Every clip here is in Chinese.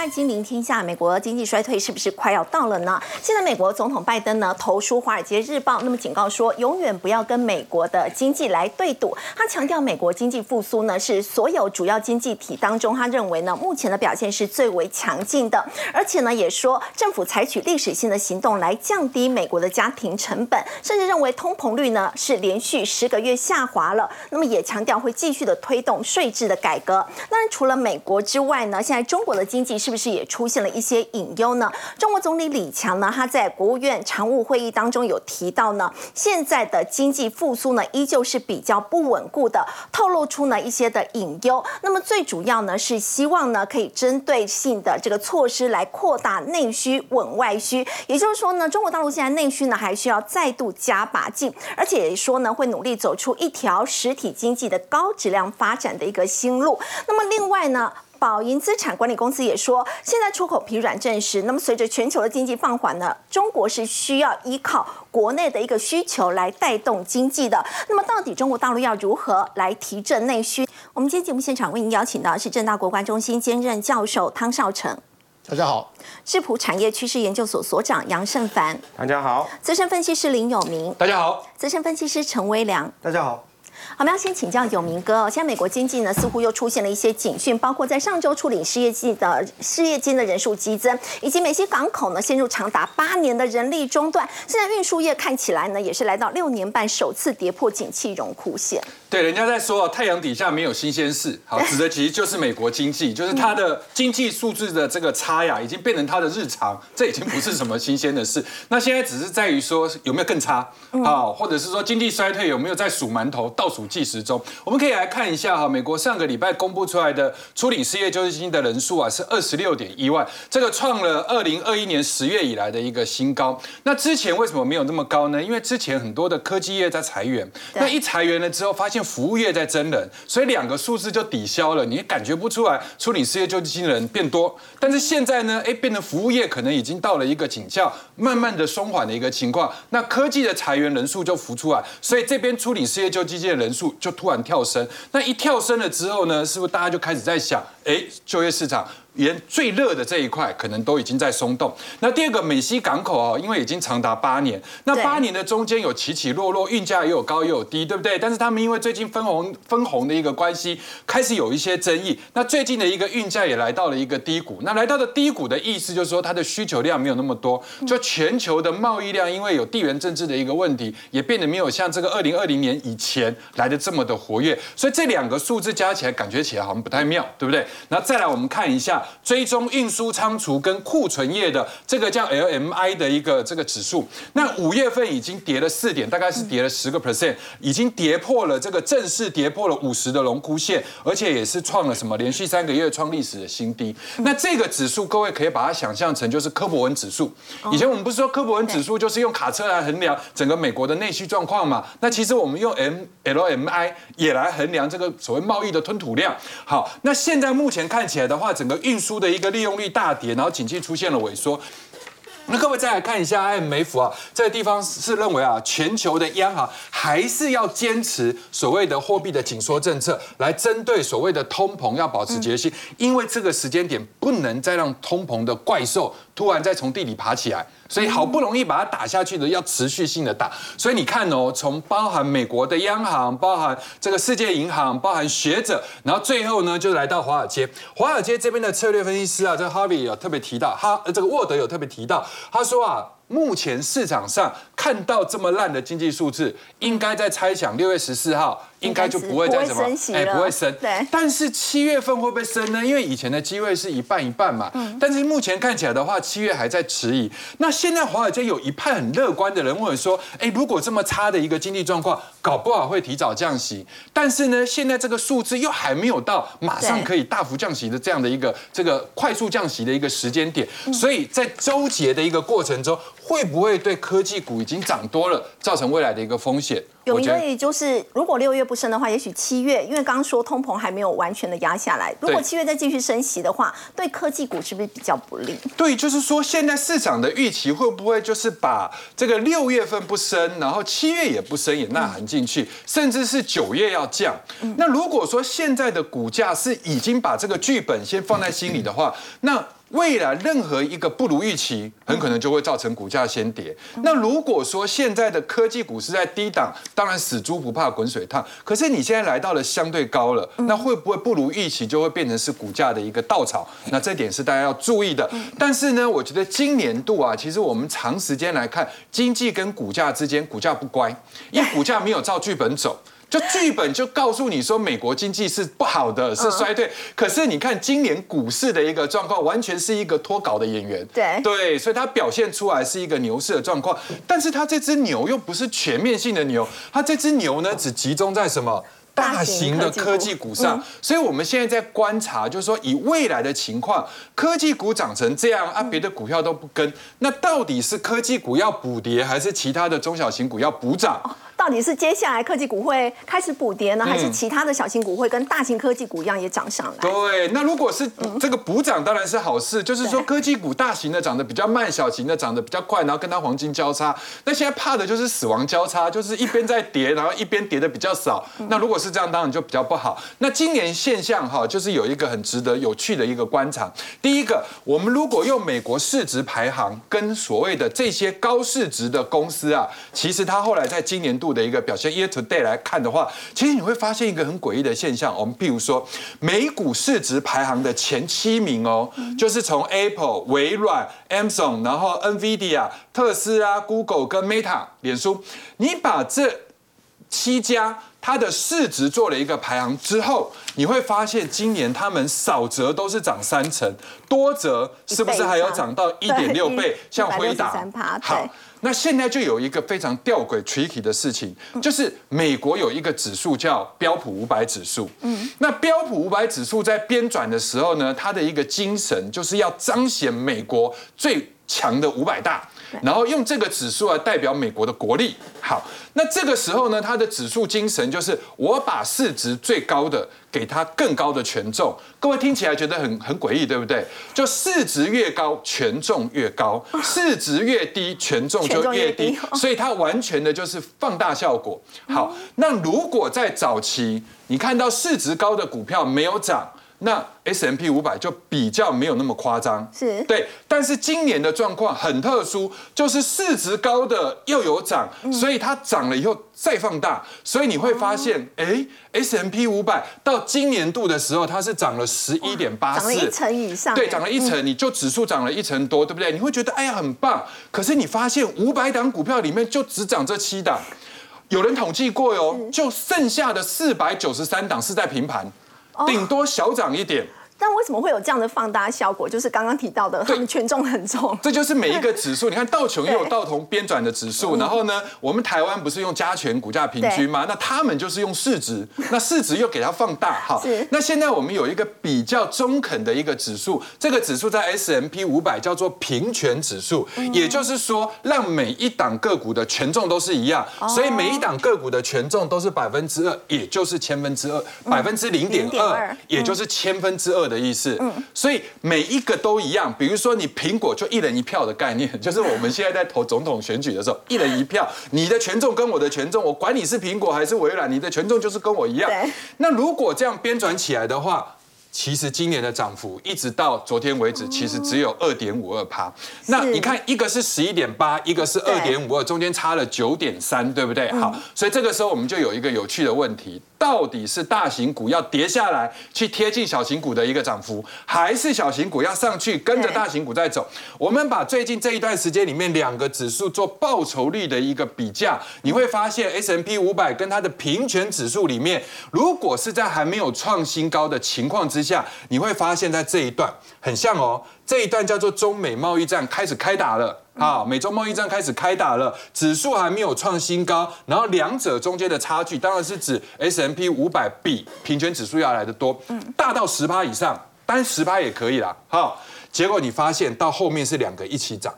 欢《金陵天下》。美国经济衰退是不是快要到了呢？现在美国总统拜登呢投书《华尔街日报》，那么警告说，永远不要跟美国的经济来对赌。他强调，美国经济复苏呢是所有主要经济体当中，他认为呢目前的表现是最为强劲的。而且呢也说，政府采取历史性的行动来降低美国的家庭成本，甚至认为通膨率呢是连续十个月下滑了。那么也强调会继续的推动税制的改革。当然，除了美国之外呢，现在中国的经济是是不是也出现了一些隐忧呢？中国总理李强呢，他在国务院常务会议当中有提到呢，现在的经济复苏呢，依旧是比较不稳固的，透露出呢一些的隐忧。那么最主要呢，是希望呢可以针对性的这个措施来扩大内需稳外需。也就是说呢，中国大陆现在内需呢还需要再度加把劲，而且说呢会努力走出一条实体经济的高质量发展的一个新路。那么另外呢？宝盈资产管理公司也说，现在出口疲软证实，那么随着全球的经济放缓呢，中国是需要依靠国内的一个需求来带动经济的。那么到底中国大陆要如何来提振内需？我们今天节目现场为您邀请到是正大国关中心兼任教授汤少成，大家好；智普产业趋势研究所所长杨胜凡，大家好；资深分析师林有明，大家好；资深分析师陈威良，大家好。我们要先请教永明哥哦。现在美国经济呢，似乎又出现了一些警讯，包括在上周处理失业金的失业金的人数激增，以及美西港口呢陷入长达八年的人力中断。现在运输业看起来呢，也是来到六年半首次跌破景气荣枯线。对，人家在说太阳底下没有新鲜事，好，指的其实就是美国经济，就是它的经济数字的这个差呀，已经变成它的日常，这已经不是什么新鲜的事。那现在只是在于说有没有更差啊，或者是说经济衰退有没有在数馒头倒数计时中？我们可以来看一下哈，美国上个礼拜公布出来的初领失业救济金的人数啊是二十六点一万，这个创了二零二一年十月以来的一个新高。那之前为什么没有那么高呢？因为之前很多的科技业在裁员，那一裁员了之后，发现服务业在增人，所以两个数字就抵消了，你感觉不出来处理失业救济金的人变多。但是现在呢，哎，变成服务业可能已经到了一个景效慢慢的松缓的一个情况，那科技的裁员人数就浮出来，所以这边处理失业救济金的人数就突然跳升。那一跳升了之后呢，是不是大家就开始在想，哎，就业市场？连最热的这一块可能都已经在松动。那第二个美西港口哦，因为已经长达八年，那八年的中间有起起落落，运价也有高也有低，对不对？但是他们因为最近分红分红的一个关系，开始有一些争议。那最近的一个运价也来到了一个低谷。那来到的低谷的意思就是说，它的需求量没有那么多。就全球的贸易量，因为有地缘政治的一个问题，也变得没有像这个二零二零年以前来的这么的活跃。所以这两个数字加起来，感觉起来好像不太妙，对不对？那再来我们看一下。追踪运输仓储跟库存业的这个叫 LMI 的一个这个指数，那五月份已经跌了四点，大概是跌了十个 percent，已经跌破了这个正式跌破了五十的龙枯线，而且也是创了什么连续三个月创历史的新低。那这个指数各位可以把它想象成就是科博文指数。以前我们不是说科博文指数就是用卡车来衡量整个美国的内需状况嘛？那其实我们用 M LMI 也来衡量这个所谓贸易的吞吐量。好，那现在目前看起来的话，整个运输的一个利用率大跌，然后景气出现了萎缩。那各位再来看一下 IMF 啊，这个地方是认为啊，全球的央行还是要坚持所谓的货币的紧缩政策，来针对所谓的通膨要保持决心，因为这个时间点不能再让通膨的怪兽突然再从地里爬起来。所以好不容易把它打下去的，要持续性的打。所以你看哦，从包含美国的央行，包含这个世界银行，包含学者，然后最后呢，就来到华尔街。华尔街这边的策略分析师啊，这个 Harvey 有特别提到，哈，这个沃德有特别提到，他说啊。目前市场上看到这么烂的经济数字，应该在猜想六月十四号应该就不会再什么，哎，不会升。对。但是七月份会不会升呢？因为以前的机会是一半一半嘛。嗯。但是目前看起来的话，七月还在迟疑。那现在华尔街有一派很乐观的人问说：，哎，如果这么差的一个经济状况，搞不好会提早降息。但是呢，现在这个数字又还没有到马上可以大幅降息的这样的一个这个快速降息的一个时间点。所以在周结的一个过程中。会不会对科技股已经涨多了，造成未来的一个风险？有一个也就是，如果六月不升的话，也许七月，因为刚刚说通膨还没有完全的压下来，如果七月再继续升息的话，对科技股是不是比较不利？对，就是说现在市场的预期会不会就是把这个六月份不升，然后七月也不升也纳含进去，甚至是九月要降？那如果说现在的股价是已经把这个剧本先放在心里的话，那。未来任何一个不如预期，很可能就会造成股价先跌。那如果说现在的科技股是在低档，当然死猪不怕滚水烫。可是你现在来到了相对高了，那会不会不如预期，就会变成是股价的一个稻草？那这点是大家要注意的。但是呢，我觉得今年度啊，其实我们长时间来看，经济跟股价之间，股价不乖，因为股价没有照剧本走。就剧本就告诉你说，美国经济是不好的，是衰退。可是你看今年股市的一个状况，完全是一个脱稿的演员。对对，所以它表现出来是一个牛市的状况。但是它这只牛又不是全面性的牛，它这只牛呢，只集中在什么？大型的科技股上，所以我们现在在观察，就是说以未来的情况，科技股涨成这样啊，别的股票都不跟，那到底是科技股要补跌，还是其他的中小型股要补涨？到底是接下来科技股会开始补跌呢，还是其他的小型股会跟大型科技股一样也涨上来？对，那如果是这个补涨，当然是好事，就是说科技股大型的涨得比较慢，小型的涨得比较快，然后跟它黄金交叉。那现在怕的就是死亡交叉，就是一边在跌，然后一边跌的比较少。那如果是这样，当然就比较不好。那今年现象哈，就是有一个很值得有趣的一个观察。第一个，我们如果用美国市值排行跟所谓的这些高市值的公司啊，其实它后来在今年度。的一个表现，year to day 来看的话，其实你会发现一个很诡异的现象。我们譬如说，美股市值排行的前七名哦，就是从 Apple、微软、Amazon，然后 NVIDIA、特斯拉、Google 跟 Meta、脸书，你把这七家它的市值做了一个排行之后，你会发现今年他们少则都是涨三成，多则是不是还有涨到一点六倍？像辉达，好。那现在就有一个非常吊诡、tricky 的事情，就是美国有一个指数叫标普五百指数。嗯，那标普五百指数在编转的时候呢，它的一个精神就是要彰显美国最强的五百大。然后用这个指数来代表美国的国力。好，那这个时候呢，它的指数精神就是我把市值最高的给它更高的权重。各位听起来觉得很很诡异，对不对？就市值越高，权重越高；市值越低，权重就越低。所以它完全的就是放大效果。好，那如果在早期你看到市值高的股票没有涨。那 S M P 五百就比较没有那么夸张，是。对，但是今年的状况很特殊，就是市值高的又有涨，所以它涨了以后再放大，所以你会发现，哎，S M P 五百到今年度的时候，它是涨了十一点八四，涨了一成以上，对，涨了一成，你就指数涨了一成多，对不对？你会觉得哎呀很棒，可是你发现五百档股票里面就只涨这七档，有人统计过哟，就剩下的四百九十三档是在平盘。顶多小涨一点。但为什么会有这样的放大效果？就是刚刚提到的，他们权重很重。这就是每一个指数，你看道琼也有道琼编转的指数，然后呢，我们台湾不是用加权股价平均吗？那他们就是用市值，那市值又给它放大。好，那现在我们有一个比较中肯的一个指数，这个指数在 S M P 五百叫做平权指数，也就是说让每一档个股的权重都是一样，所以每一档个股的权重都是百分之二，也就是千分之二，百分之零点二，也就是千分之二。的意思，嗯，所以每一个都一样。比如说，你苹果就一人一票的概念，就是我们现在在投总统选举的时候，一人一票，你的权重跟我的权重，我管你是苹果还是微软，你的权重就是跟我一样。那如果这样编转起来的话。其实今年的涨幅一直到昨天为止，其实只有二点五二趴。那你看，一个是十一点八，一个是二点五二，中间差了九点三，对不对？好，所以这个时候我们就有一个有趣的问题：到底是大型股要跌下来去贴近小型股的一个涨幅，还是小型股要上去跟着大型股在走？我们把最近这一段时间里面两个指数做报酬率的一个比价，你会发现 S M P 五百跟它的平权指数里面，如果是在还没有创新高的情况之下，你会发现在这一段很像哦，这一段叫做中美贸易战开始开打了啊，美洲贸易战开始开打了，指数还没有创新高，然后两者中间的差距当然是指 S M P 五百比平均指数要来的多，大到十趴以上，单十趴也可以啦，好，结果你发现到后面是两个一起涨。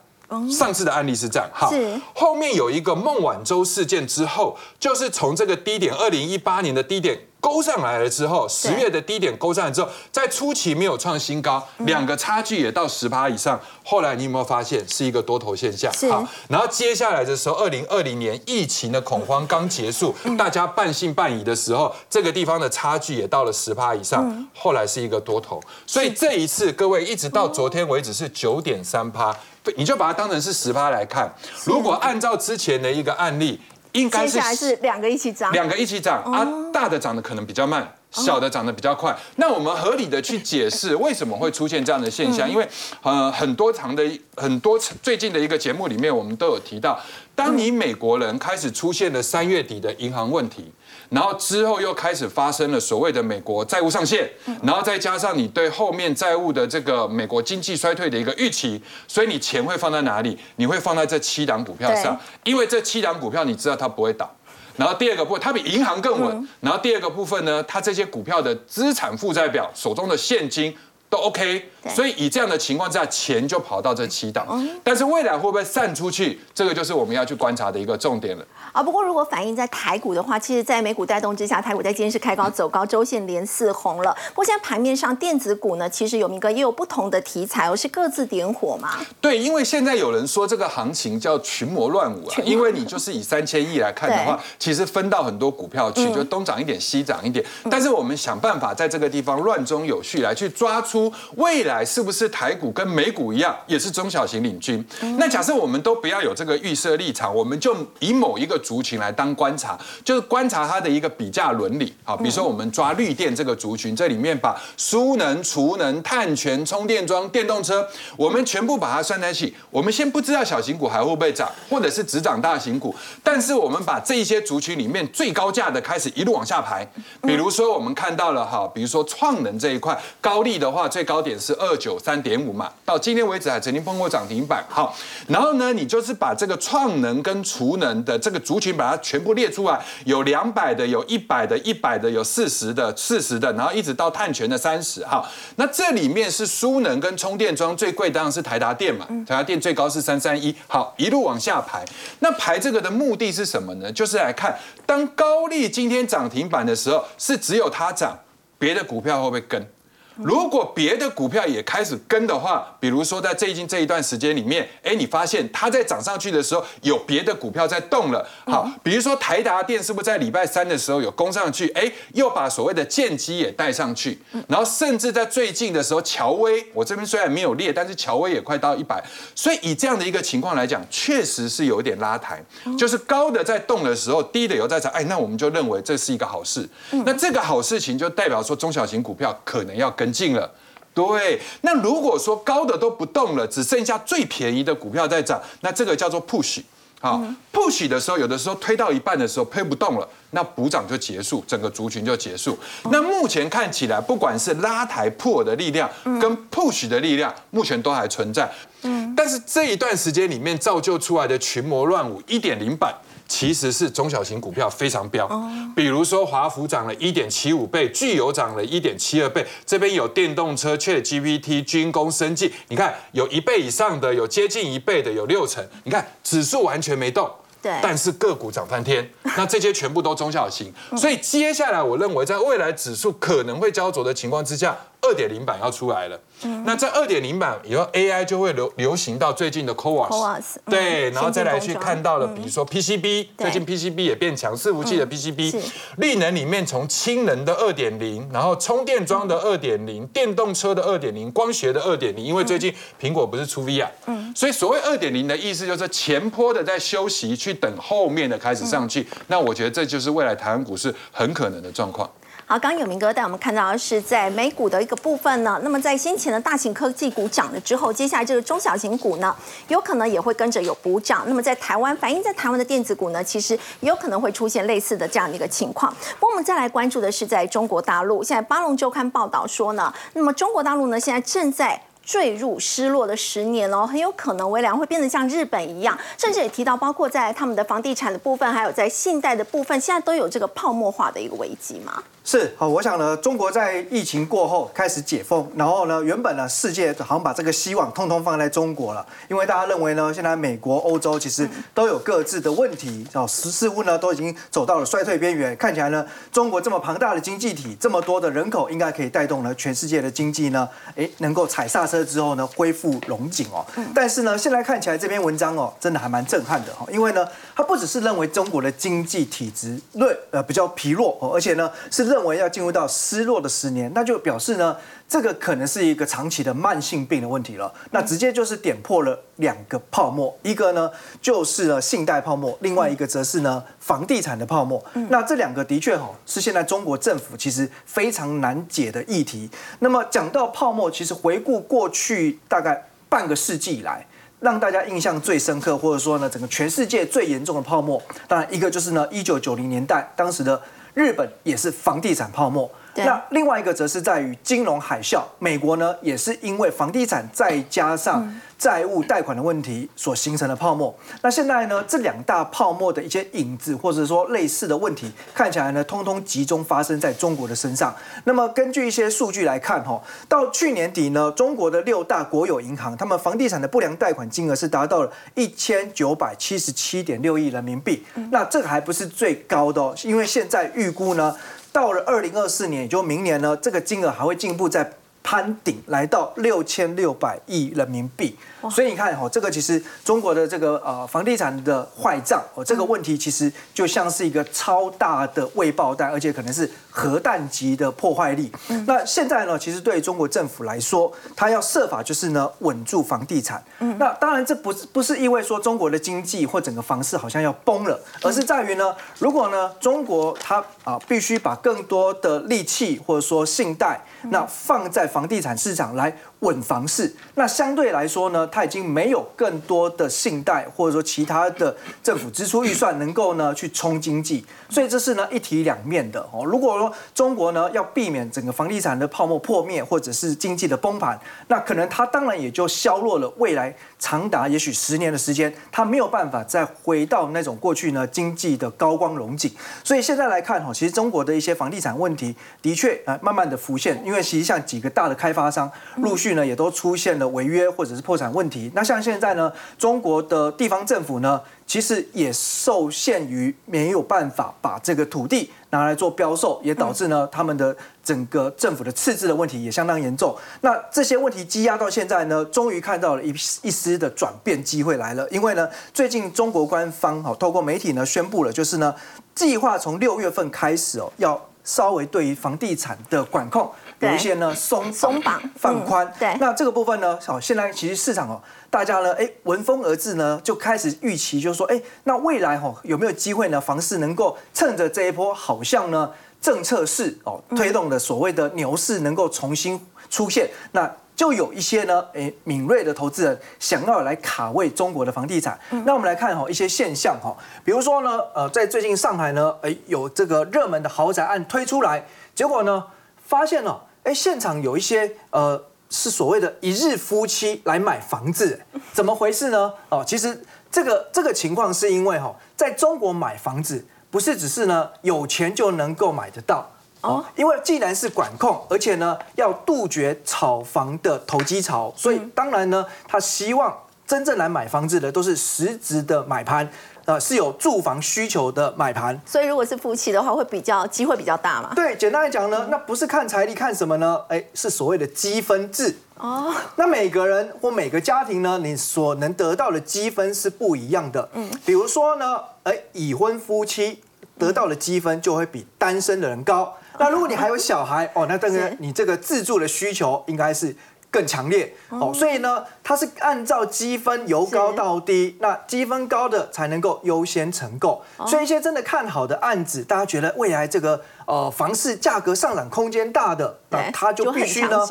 上次的案例是这样，哈，后面有一个孟晚舟事件之后，就是从这个低点，二零一八年的低点勾上来了之后，十月的低点勾上来之后，在初期没有创新高，两个差距也到十趴以上。后来你有没有发现是一个多头现象？好，然后接下来的时候，二零二零年疫情的恐慌刚结束，大家半信半疑的时候，这个地方的差距也到了十趴以上。后来是一个多头，所以这一次各位一直到昨天为止是九点三趴，你就把它当成是十趴来看。如果按照之前的一个案例。应该是是两个一起涨，两个一起涨啊，大的涨的可能比较慢，小的涨得比较快。那我们合理的去解释 为什么会出现这样的现象？因为呃，很多长的很多最近的一个节目里面，我们都有提到，当你美国人开始出现了三月底的银行问题。然后之后又开始发生了所谓的美国债务上限，然后再加上你对后面债务的这个美国经济衰退的一个预期，所以你钱会放在哪里？你会放在这七档股票上，因为这七档股票你知道它不会倒。然后第二个部分，它比银行更稳。然后第二个部分呢，它这些股票的资产负债表手中的现金。都 OK，所以以这样的情况之下，钱就跑到这七档，但是未来会不会散出去，这个就是我们要去观察的一个重点了。啊，不过如果反映在台股的话，其实，在美股带动之下，台股在今天是开高走高，周线连四红了。不过现在盘面上电子股呢，其实有明哥也有不同的题材哦，是各自点火嘛？对，因为现在有人说这个行情叫群魔乱舞啊，因为你就是以三千亿来看的话，其实分到很多股票去，就东涨一点西涨一点，但是我们想办法在这个地方乱中有序来去抓出。未来是不是台股跟美股一样，也是中小型领军？那假设我们都不要有这个预设立场，我们就以某一个族群来当观察，就是观察它的一个比价伦理。好，比如说我们抓绿电这个族群，这里面把输能、储能、碳权、充电桩、电动车，我们全部把它算在一起。我们先不知道小型股还会不会涨，或者是只涨大型股，但是我们把这一些族群里面最高价的开始一路往下排。比如说我们看到了哈，比如说创能这一块，高利的话最高点。是二九三点五嘛，到今天为止还曾经碰过涨停板。好，然后呢，你就是把这个创能跟储能的这个族群，把它全部列出来，有两百的，有一百的，一百的，有四十的，四十的，然后一直到碳权的三十。哈，那这里面是输能跟充电桩最贵，当然是台达电嘛，台达电最高是三三一。好，一路往下排，那排这个的目的是什么呢？就是来看，当高利今天涨停板的时候，是只有它涨，别的股票会不会跟？如果别的股票也开始跟的话，比如说在最近这一段时间里面，哎，你发现它在涨上去的时候，有别的股票在动了。好，比如说台达电是不是在礼拜三的时候有攻上去？哎，又把所谓的剑机也带上去。然后甚至在最近的时候，乔威，我这边虽然没有列，但是乔威也快到一百。所以以这样的一个情况来讲，确实是有一点拉抬，就是高的在动的时候，低的有在涨。哎，那我们就认为这是一个好事。那这个好事情就代表说中小型股票可能要跟。跟进了，对。那如果说高的都不动了，只剩下最便宜的股票在涨，那这个叫做 push。好，push 的时候，有的时候推到一半的时候推不动了，那补涨就结束，整个族群就结束。那目前看起来，不管是拉抬破的力量跟 push 的力量，目前都还存在。嗯，但是这一段时间里面造就出来的群魔乱舞一点零版。其实是中小型股票非常飙，比如说华孚涨了一点七五倍，巨有涨了一点七二倍，这边有电动车、确 GPT、军工、生技，你看有一倍以上的，有接近一倍的，有六成，你看指数完全没动，对，但是个股涨翻天，那这些全部都中小型，所以接下来我认为在未来指数可能会焦灼的情况之下。二点零版要出来了，那在二点零版以后，AI 就会流流行到最近的 CoWAS，对，然后再来去看到了，比如说 PCB，最近 PCB 也变强，伺服器的 PCB，力能里面从氢能的二点零，然后充电桩的二点零，电动车的二点零，光学的二点零，因为最近苹果不是出 VR，嗯，所以所谓二点零的意思就是前坡的在休息，去等后面的开始上去，那我觉得这就是未来台湾股市很可能的状况。好，刚刚有明哥带我们看到的是在美股的一个部分呢。那么在先前的大型科技股涨了之后，接下来这个中小型股呢，有可能也会跟着有补涨。那么在台湾反映在台湾的电子股呢，其实也有可能会出现类似的这样的一个情况。不过我们再来关注的是在中国大陆，现在巴龙周刊报道说呢，那么中国大陆呢现在正在坠入失落的十年哦，很有可能微良会变得像日本一样，甚至也提到包括在他们的房地产的部分，还有在信贷的部分，现在都有这个泡沫化的一个危机吗？是好，我想呢，中国在疫情过后开始解封，然后呢，原本呢，世界好像把这个希望通通放在中国了，因为大家认为呢，现在美国、欧洲其实都有各自的问题，哦，似似乎呢都已经走到了衰退边缘，看起来呢，中国这么庞大的经济体，这么多的人口，应该可以带动呢全世界的经济呢，哎，能够踩刹车之后呢，恢复龙井哦。但是呢，现在看起来这篇文章哦，真的还蛮震撼的哈，因为呢，他不只是认为中国的经济体质弱，呃，比较疲弱哦，而且呢是。认为要进入到失落的十年，那就表示呢，这个可能是一个长期的慢性病的问题了。那直接就是点破了两个泡沫，一个呢就是呢信贷泡沫，另外一个则是呢房地产的泡沫。那这两个的确哈是现在中国政府其实非常难解的议题。那么讲到泡沫，其实回顾过去大概半个世纪以来，让大家印象最深刻，或者说呢整个全世界最严重的泡沫，当然一个就是呢一九九零年代当时的。日本也是房地产泡沫，那另外一个则是在于金融海啸。美国呢也是因为房地产再加上债务贷款的问题所形成的泡沫。那现在呢这两大泡沫的一些影子或者说类似的问题，看起来呢通通集中发生在中国的身上。那么根据一些数据来看，哈，到去年底呢，中国的六大国有银行，他们房地产的不良贷款金额是达到了一千九百七十七点六亿人民币。那这个还不是最高的哦，因为现在。预估呢，到了二零二四年，也就明年呢，这个金额还会进一步在。攀顶来到六千六百亿人民币，所以你看哈，这个其实中国的这个呃房地产的坏账哦，这个问题其实就像是一个超大的未爆弹，而且可能是核弹级的破坏力。那现在呢，其实对中国政府来说，他要设法就是呢稳住房地产。那当然这不是不是意味说中国的经济或整个房市好像要崩了，而是在于呢，如果呢中国它啊必须把更多的力气或者说信贷那放在房地产市场来。稳房市，那相对来说呢，它已经没有更多的信贷或者说其他的政府支出预算能够呢去冲经济，所以这是呢一体两面的哦。如果说中国呢要避免整个房地产的泡沫破灭或者是经济的崩盘，那可能它当然也就削弱了未来长达也许十年的时间，它没有办法再回到那种过去呢经济的高光荣景。所以现在来看哈，其实中国的一些房地产问题的确啊慢慢的浮现，因为其实像几个大的开发商陆续。呢，也都出现了违约或者是破产问题。那像现在呢，中国的地方政府呢，其实也受限于没有办法把这个土地拿来做标售，也导致呢，他们的整个政府的赤字的问题也相当严重。那这些问题积压到现在呢，终于看到了一一丝的转变机会来了。因为呢，最近中国官方哦，透过媒体呢宣布了，就是呢，计划从六月份开始哦，要稍微对于房地产的管控。有一些呢松 松绑放宽，对，那这个部分呢，好，现在其实市场哦，大家呢，哎，闻风而至呢，就开始预期，就是说，哎，那未来哈有没有机会呢？房市能够趁着这一波好像呢政策市哦推动的所谓的牛市能够重新出现，那就有一些呢，哎，敏锐的投资人想要来卡位中国的房地产。那我们来看哈一些现象哈，比如说呢，呃，在最近上海呢，哎，有这个热门的豪宅案推出来，结果呢，发现了。哎，现场有一些呃，是所谓的一日夫妻来买房子，怎么回事呢？哦，其实这个这个情况是因为哈，在中国买房子不是只是呢有钱就能够买得到哦，因为既然是管控，而且呢要杜绝炒房的投机潮，所以当然呢，他希望真正来买房子的都是实质的买盘。呃，是有住房需求的买盘，所以如果是夫妻的话，会比较机会比较大嘛？对，简单来讲呢，那不是看财力，看什么呢？哎，是所谓的积分制哦。那每个人或每个家庭呢，你所能得到的积分是不一样的。嗯，比如说呢，哎，已婚夫妻得到的积分就会比单身的人高。那如果你还有小孩哦，那当然你这个自住的需求应该是。更强烈哦，所以呢，它是按照积分由高到低，那积分高的才能够优先成购。所以一些真的看好的案子，大家觉得未来这个呃房市价格上涨空间大的，那它就必须呢，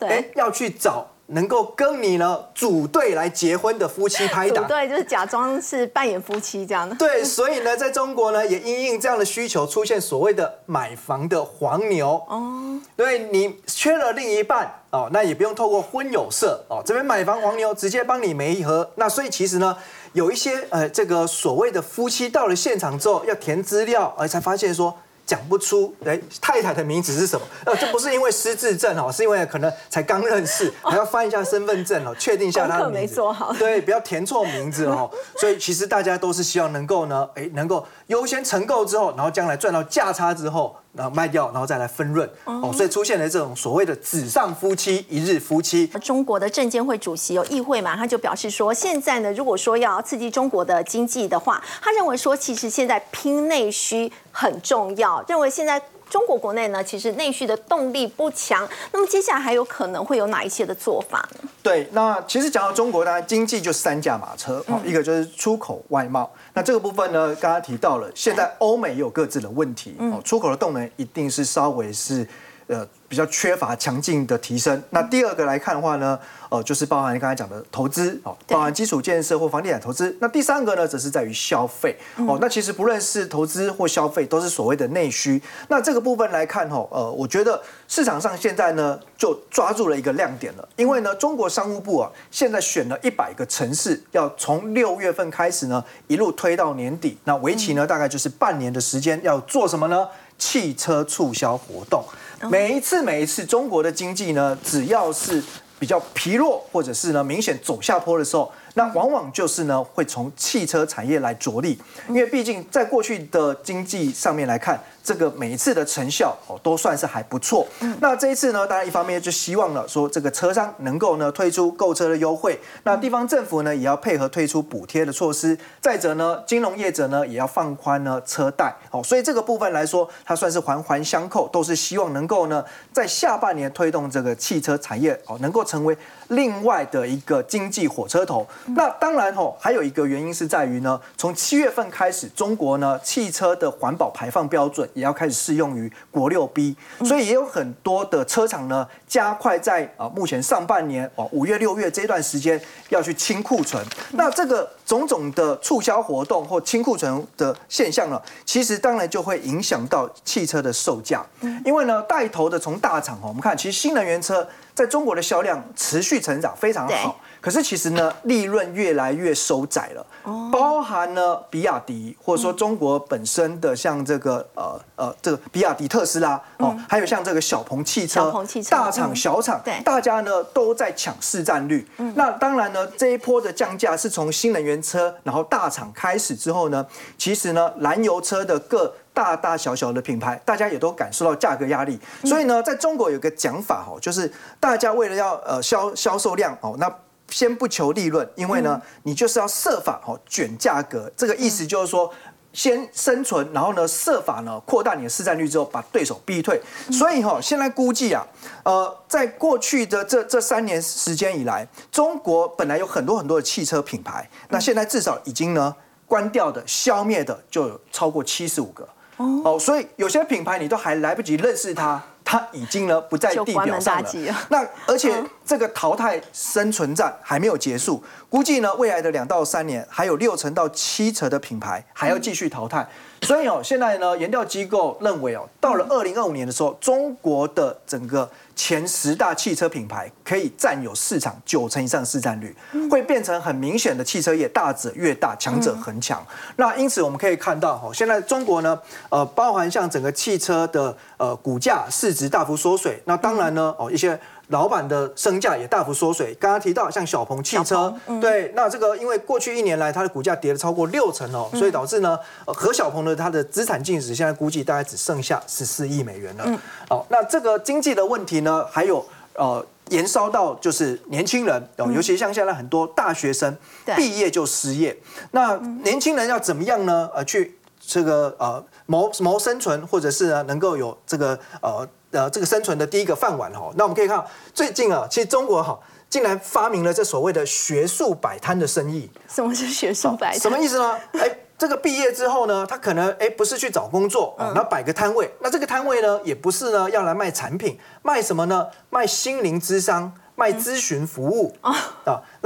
哎，要去找。能够跟你呢组队来结婚的夫妻拍档，对，就是假装是扮演夫妻这样的。对，所以呢，在中国呢，也因应这样的需求，出现所谓的买房的黄牛。哦，对你缺了另一半哦，那也不用透过婚友社哦，这边买房黄牛直接帮你媒合。那所以其实呢，有一些呃，这个所谓的夫妻到了现场之后要填资料，而才发现说。讲不出哎太太的名字是什么？呃，这不是因为失智症哦，是因为可能才刚认识，还要翻一下身份证哦，确定一下他的名字。对，不要填错名字哦。所以其实大家都是希望能够呢，哎，能够优先承购之后，然后将来赚到价差之后。然后卖掉，然后再来分润哦，所以出现了这种所谓的“纸上夫妻一日夫妻”。中国的证监会主席有议会嘛，他就表示说，现在呢，如果说要刺激中国的经济的话，他认为说，其实现在拼内需很重要，认为现在。中国国内呢，其实内需的动力不强。那么接下来还有可能会有哪一些的做法呢？对，那其实讲到中国呢，经济就三驾马车，哦一个就是出口外贸。那这个部分呢，刚刚提到了，现在欧美也有各自的问题，哦，出口的动能一定是稍微是呃。比较缺乏强劲的提升。那第二个来看的话呢，呃，就是包含刚才讲的投资哦，包含基础建设或房地产投资。那第三个呢，则是在于消费哦。那其实不论是投资或消费，都是所谓的内需。那这个部分来看哦，呃，我觉得市场上现在呢，就抓住了一个亮点了。因为呢，中国商务部啊，现在选了一百个城市，要从六月份开始呢，一路推到年底。那为期呢，大概就是半年的时间，要做什么呢？汽车促销活动。每一次，每一次，中国的经济呢，只要是比较疲弱，或者是呢明显走下坡的时候。那往往就是呢，会从汽车产业来着力，因为毕竟在过去的经济上面来看，这个每一次的成效哦都算是还不错。那这一次呢，当然一方面就希望了说这个车商能够呢推出购车的优惠，那地方政府呢也要配合推出补贴的措施。再者呢，金融业者呢也要放宽呢车贷。哦，所以这个部分来说，它算是环环相扣，都是希望能够呢在下半年推动这个汽车产业哦能够成为另外的一个经济火车头。那当然吼，还有一个原因是在于呢，从七月份开始，中国呢汽车的环保排放标准也要开始适用于国六 B，所以也有很多的车厂呢加快在啊目前上半年哦五月六月这段时间要去清库存。那这个种种的促销活动或清库存的现象呢，其实当然就会影响到汽车的售价，因为呢带头的从大厂哦，我们看其实新能源车在中国的销量持续成长非常好。可是其实呢，利润越来越收窄了。哦，包含呢，比亚迪或者说中国本身的像这个呃呃这个比亚迪、特斯拉哦，还有像这个小鹏汽车，大厂小厂，对，大家呢都在抢市占率。那当然呢，这一波的降价是从新能源车然后大厂开始之后呢，其实呢，燃油车的各大大小小的品牌，大家也都感受到价格压力。所以呢，在中国有个讲法哦，就是大家为了要呃销销售量哦，那先不求利润，因为呢，你就是要设法哦卷价格。这个意思就是说，先生存，然后呢设法呢扩大你的市占率之后，把对手逼退。所以哈，现在估计啊，呃，在过去的这这三年时间以来，中国本来有很多很多的汽车品牌，那现在至少已经呢关掉的、消灭的就有超过七十五个。哦，所以有些品牌你都还来不及认识它。它已经呢不在地表上了。那而且这个淘汰生存战还没有结束，估计呢未来的两到三年还有六成到七成的品牌还要继续淘汰。所以哦，现在呢研调机构认为哦，到了二零二五年的时候，中国的整个。前十大汽车品牌可以占有市场九成以上市占率，会变成很明显的汽车业大者越大，强者恒强。那因此我们可以看到，哈，现在中国呢，呃，包含像整个汽车的呃股价市值大幅缩水，那当然呢，哦一些。老板的身价也大幅缩水。刚刚提到像小鹏汽车，对，那这个因为过去一年来它的股价跌了超过六成哦，所以导致呢，何小鹏的它的资产净值现在估计大概只剩下十四亿美元了。哦，那这个经济的问题呢，还有呃延烧到就是年轻人哦，尤其像现在很多大学生毕业就失业，那年轻人要怎么样呢？呃，去这个呃谋谋生存，或者是呢能够有这个呃。呃，这个生存的第一个饭碗哈，那我们可以看最近啊，其实中国哈竟然发明了这所谓的学术摆摊的生意。什么是学术摆摊？什么意思呢？哎，这个毕业之后呢，他可能哎不是去找工作，然后摆个摊位。那这个摊位呢，也不是呢要来卖产品，卖什么呢？卖心灵之商，卖咨询服务啊。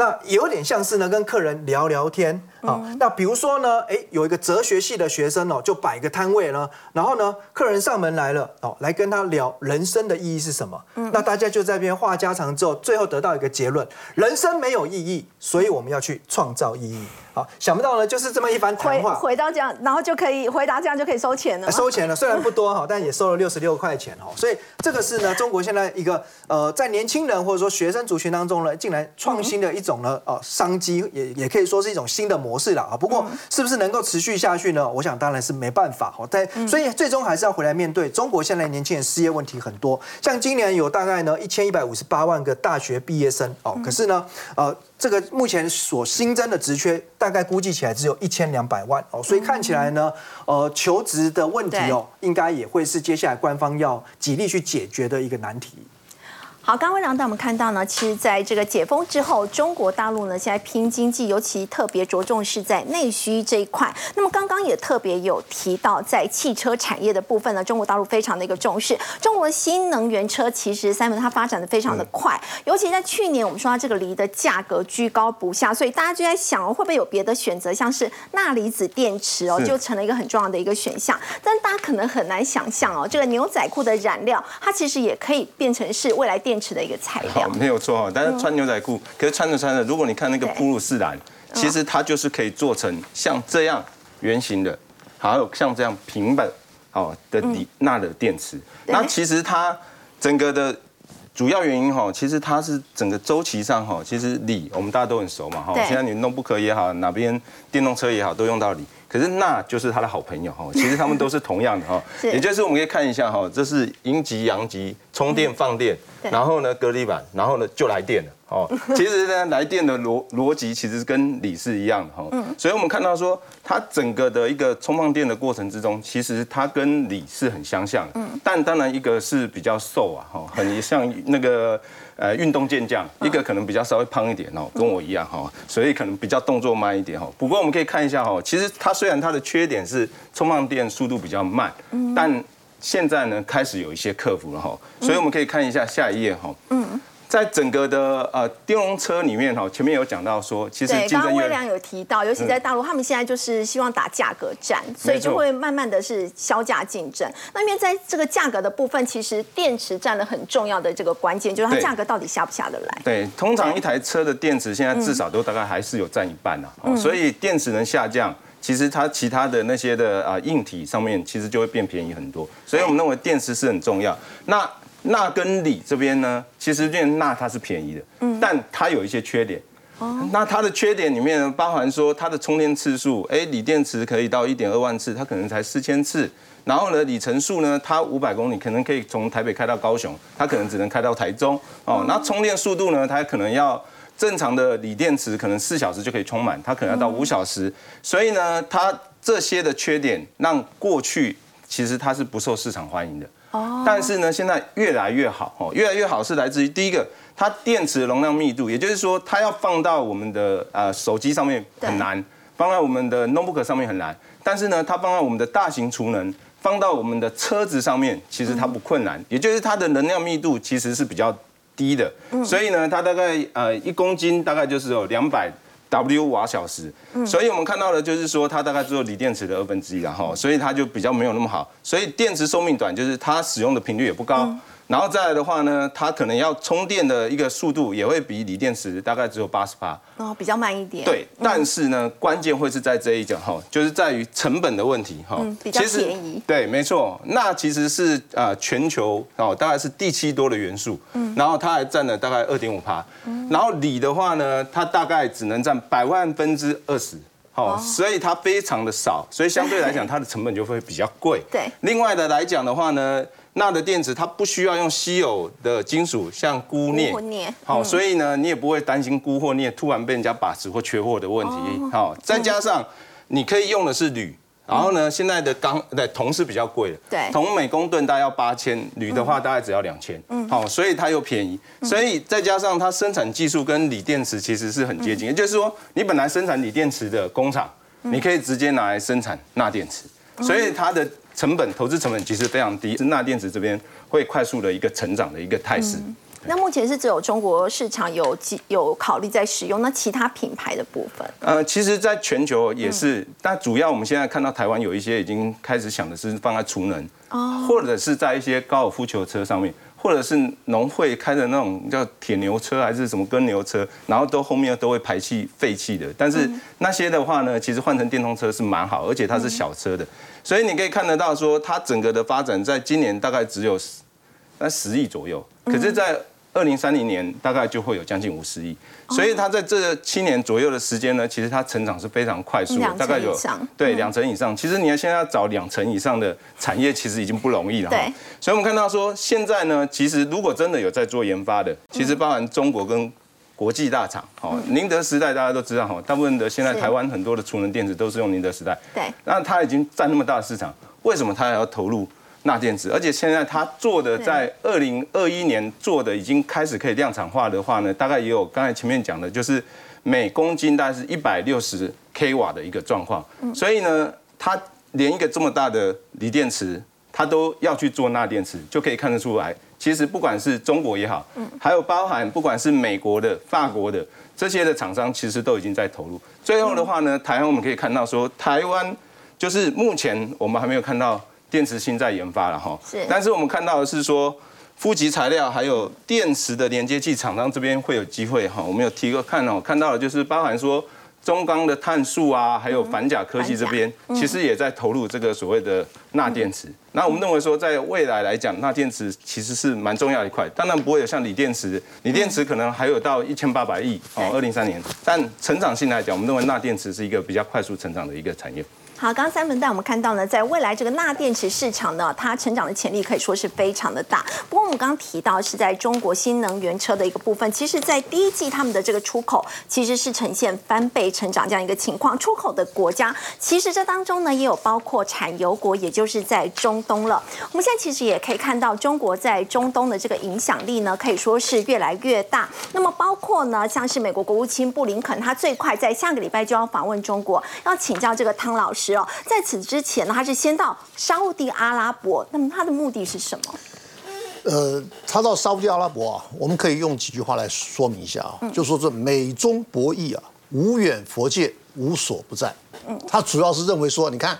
啊，那有点像是呢跟客人聊聊天啊。那比如说呢，哎，有一个哲学系的学生哦，就摆个摊位呢，然后呢，客人上门来了哦，来跟他聊人生的意义是什么。那大家就在边话家常之后，最后得到一个结论：人生没有意义，所以我们要去创造意义。好，想不到呢，就是这么一番谈回话。回到这样，然后就可以回答这样就可以收钱了。收钱了，虽然不多哈，但也收了六十六块钱哈。所以这个是呢，中国现在一个呃，在年轻人或者说学生族群当中呢，竟然创新的一种呢，呃，商机也也可以说是一种新的模式了啊。不过是不是能够持续下去呢？我想当然是没办法哈。但所以最终还是要回来面对中国现在年轻人失业问题很多，像今年有大概呢一千一百五十八万个大学毕业生哦，可是呢，呃。这个目前所新增的职缺，大概估计起来只有一千两百万哦，所以看起来呢，呃，求职的问题哦，应该也会是接下来官方要极力去解决的一个难题。好，刚刚让带我们看到呢，其实在这个解封之后，中国大陆呢现在拼经济，尤其特别着重是在内需这一块。那么刚刚也特别有提到，在汽车产业的部分呢，中国大陆非常的一个重视。中国新能源车其实三文它发展的非常的快，尤其在去年我们说它这个锂的价格居高不下，所以大家就在想哦，会不会有别的选择，像是钠离子电池哦，就成了一个很重要的一个选项。但大家可能很难想象哦，这个牛仔裤的染料，它其实也可以变成是未来电。电池的一个材料，没有错哈。但是穿牛仔裤，可是穿着穿着，如果你看那个普鲁士蓝，其实它就是可以做成像这样圆形的，还有像这样平板哦的锂钠的电池。那其实它整个的主要原因哈，其实它是整个周期上哈，其实锂我们大家都很熟嘛哈。现在你弄不可也好，哪边电动车也好，都用到锂。可是那就是他的好朋友哈，其实他们都是同样的哈。也就是我们可以看一下哈，这是阴极阳极充电放电。然后呢，隔离板，然后呢就来电了哦。其实呢，来电的逻逻辑其实跟锂是一样的哈。嗯。所以我们看到说，它整个的一个充放电的过程之中，其实它跟锂是很相像。嗯。但当然一个是比较瘦啊，哈，很像那个呃运动健将；一个可能比较稍微胖一点哦，跟我一样哈，所以可能比较动作慢一点哈。不过我们可以看一下哈，其实它虽然它的缺点是充放电速度比较慢，嗯，但现在呢，开始有一些克服了哈，所以我们可以看一下下一页哈。嗯，在整个的呃电动车里面哈，前面有讲到说，其实刚刚微良有提到，尤其在大陆，他们现在就是希望打价格战，所以就会慢慢的是销价竞争。那因为在这个价格的部分，其实电池占了很重要的这个关键，就是它价格到底下不下得来。对，通常一台车的电池现在至少都大概还是有占一半呐，所以电池能下降。其实它其他的那些的啊硬体上面，其实就会变便宜很多，所以我们认为电池是很重要。那钠跟锂这边呢，其实这钠它是便宜的，嗯，但它有一些缺点。哦，那它的缺点里面呢，包含说它的充电次数，哎，锂电池可以到一点二万次，它可能才四千次。然后呢，里程数呢，它五百公里可能可以从台北开到高雄，它可能只能开到台中。哦，那充电速度呢，它可能要。正常的锂电池可能四小时就可以充满，它可能要到五小时，所以呢，它这些的缺点让过去其实它是不受市场欢迎的。哦。但是呢，现在越来越好哦，越来越好是来自于第一个，它电池容量密度，也就是说，它要放到我们的呃手机上面很难，放在我们的 notebook 上面很难，但是呢，它放在我们的大型储能，放到我们的车子上面，其实它不困难，也就是它的能量密度其实是比较。低的，所以呢，它大概呃一公斤大概就是有两百 W 瓦小时，所以我们看到的就是说它大概只有锂电池的二分之一，然后所以它就比较没有那么好，所以电池寿命短，就是它使用的频率也不高。然后再来的话呢，它可能要充电的一个速度也会比锂电池大概只有八十八哦，比较慢一点。对，但是呢，关键会是在这一讲哈，就是在于成本的问题哈。嗯，比较便宜。对，没错。那其实是啊，全球哦，大概是第七多的元素。嗯。然后它还占了大概二点五帕。嗯。然后锂的话呢，它大概只能占百万分之二十。哦。所以它非常的少，所以相对来讲，它的成本就会比较贵。对。另外的来讲的话呢。钠的电池它不需要用稀有的金属，像钴镍，好，所以呢，你也不会担心钴或镍突然被人家把持或缺货的问题。好，再加上你可以用的是铝，然后呢，现在的钢对铜是比较贵的，对，铜每公吨大概要八千，铝的话大概只要两千，嗯，好，所以它又便宜，所以再加上它生产技术跟锂电池其实是很接近，也就是说，你本来生产锂电池的工厂，你可以直接拿来生产钠电池，所以它的。成本投资成本其实非常低，是钠电池这边会快速的一个成长的一个态势。那目前是只有中国市场有有考虑在使用，那其他品牌的部分？呃，其实，在全球也是，但主要我们现在看到台湾有一些已经开始想的是放在储能，哦，或者是在一些高尔夫球车上面。或者是农会开的那种叫铁牛车还是什么耕牛车，然后都后面都会排气废气的。但是那些的话呢，其实换成电动车是蛮好，而且它是小车的，所以你可以看得到说，它整个的发展在今年大概只有十那十亿左右，可是，在二零三零年大概就会有将近五十亿，所以它在这七年左右的时间呢，其实它成长是非常快速，大概有对两成以上。其实你要现在要找两成以上的产业，其实已经不容易了。对，所以我们看到说现在呢，其实如果真的有在做研发的，其实包含中国跟国际大厂，哦，宁德时代大家都知道哈，大部分的现在台湾很多的储能电子都是用宁德时代。对，那它已经占那么大的市场，为什么它还要投入？钠电池，而且现在它做的在二零二一年做的已经开始可以量产化的话呢，大概也有刚才前面讲的，就是每公斤大概是一百六十 k 瓦的一个状况。所以呢，它连一个这么大的锂电池，它都要去做钠电池，就可以看得出来，其实不管是中国也好，还有包含不管是美国的、法国的这些的厂商，其实都已经在投入。最后的话呢，台湾我们可以看到说，台湾就是目前我们还没有看到。电池芯在研发了哈，是，但是我们看到的是说，负极材料还有电池的连接器厂商这边会有机会哈，我们有提个看哦，看到的就是包含说中钢的碳素啊，还有反甲科技这边，其实也在投入这个所谓的钠电池。那我们认为说，在未来来讲，钠电池其实是蛮重要的一块，当然不会有像锂电池，锂电池可能还有到一千八百亿哦，二零三年，但成长性来讲，我们认为钠电池是一个比较快速成长的一个产业。好，刚三文带我们看到呢，在未来这个钠电池市场呢，它成长的潜力可以说是非常的大。不过我们刚刚提到是在中国新能源车的一个部分，其实在第一季他们的这个出口其实是呈现翻倍成长这样一个情况。出口的国家其实这当中呢也有包括产油国，也就是在中东了。我们现在其实也可以看到中国在中东的这个影响力呢，可以说是越来越大。那么包括呢，像是美国国务卿布林肯，他最快在下个礼拜就要访问中国，要请教这个汤老师。在此之前呢，他是先到沙地阿拉伯，那么他的目的是什么？呃，他到沙地阿拉伯啊，我们可以用几句话来说明一下啊，就说这美中博弈啊，无远佛界，无所不在。嗯，他主要是认为说，你看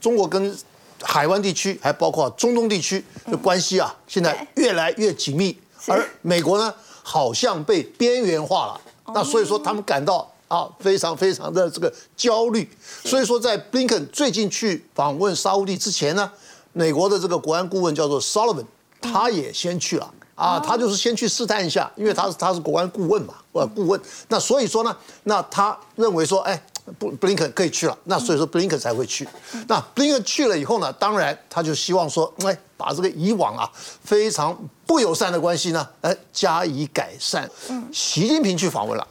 中国跟海湾地区，还包括中东地区的关系啊，现在越来越紧密，而美国呢，好像被边缘化了。那所以说，他们感到。啊，非常非常的这个焦虑，所以说在布林肯最近去访问沙地之前呢，美国的这个国安顾问叫做 Sullivan，他也先去了。啊，他就是先去试探一下，因为他是他是国安顾问嘛，呃，顾问，那所以说呢，那他认为说，哎，布布林肯可以去了，那所以说布林肯才会去，那布林肯去了以后呢，当然他就希望说，哎，把这个以往啊非常不友善的关系呢，哎，加以改善。嗯，习近平去访问了。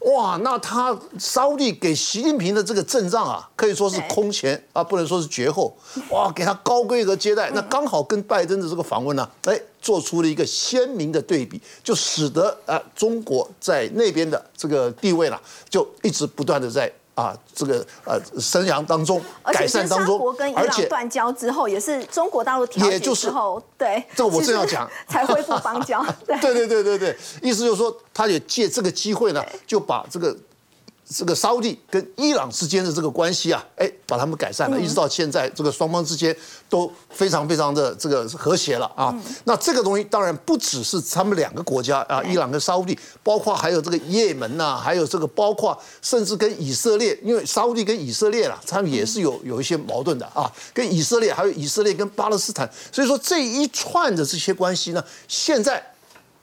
哇，那他稍地给习近平的这个阵仗啊，可以说是空前啊，不能说是绝后。哇，给他高规格接待，那刚好跟拜登的这个访问呢，哎，做出了一个鲜明的对比，就使得啊，中国在那边的这个地位呢，就一直不断的在。啊，这个呃，生阳当中，改善当中，而且断交之后，也是中国大陆调解之后，对，这个我正要讲，才恢复邦交。对对对对对，意思就是说，他也借这个机会呢，就把这个。这个沙地跟伊朗之间的这个关系啊，哎，把他们改善了，一直到现在，这个双方之间都非常非常的这个和谐了啊。那这个东西当然不只是他们两个国家啊，伊朗跟沙地，包括还有这个也门呐，还有这个包括甚至跟以色列，因为沙地跟以色列啊，他们也是有有一些矛盾的啊，跟以色列还有以色列跟巴勒斯坦，所以说这一串的这些关系呢，现在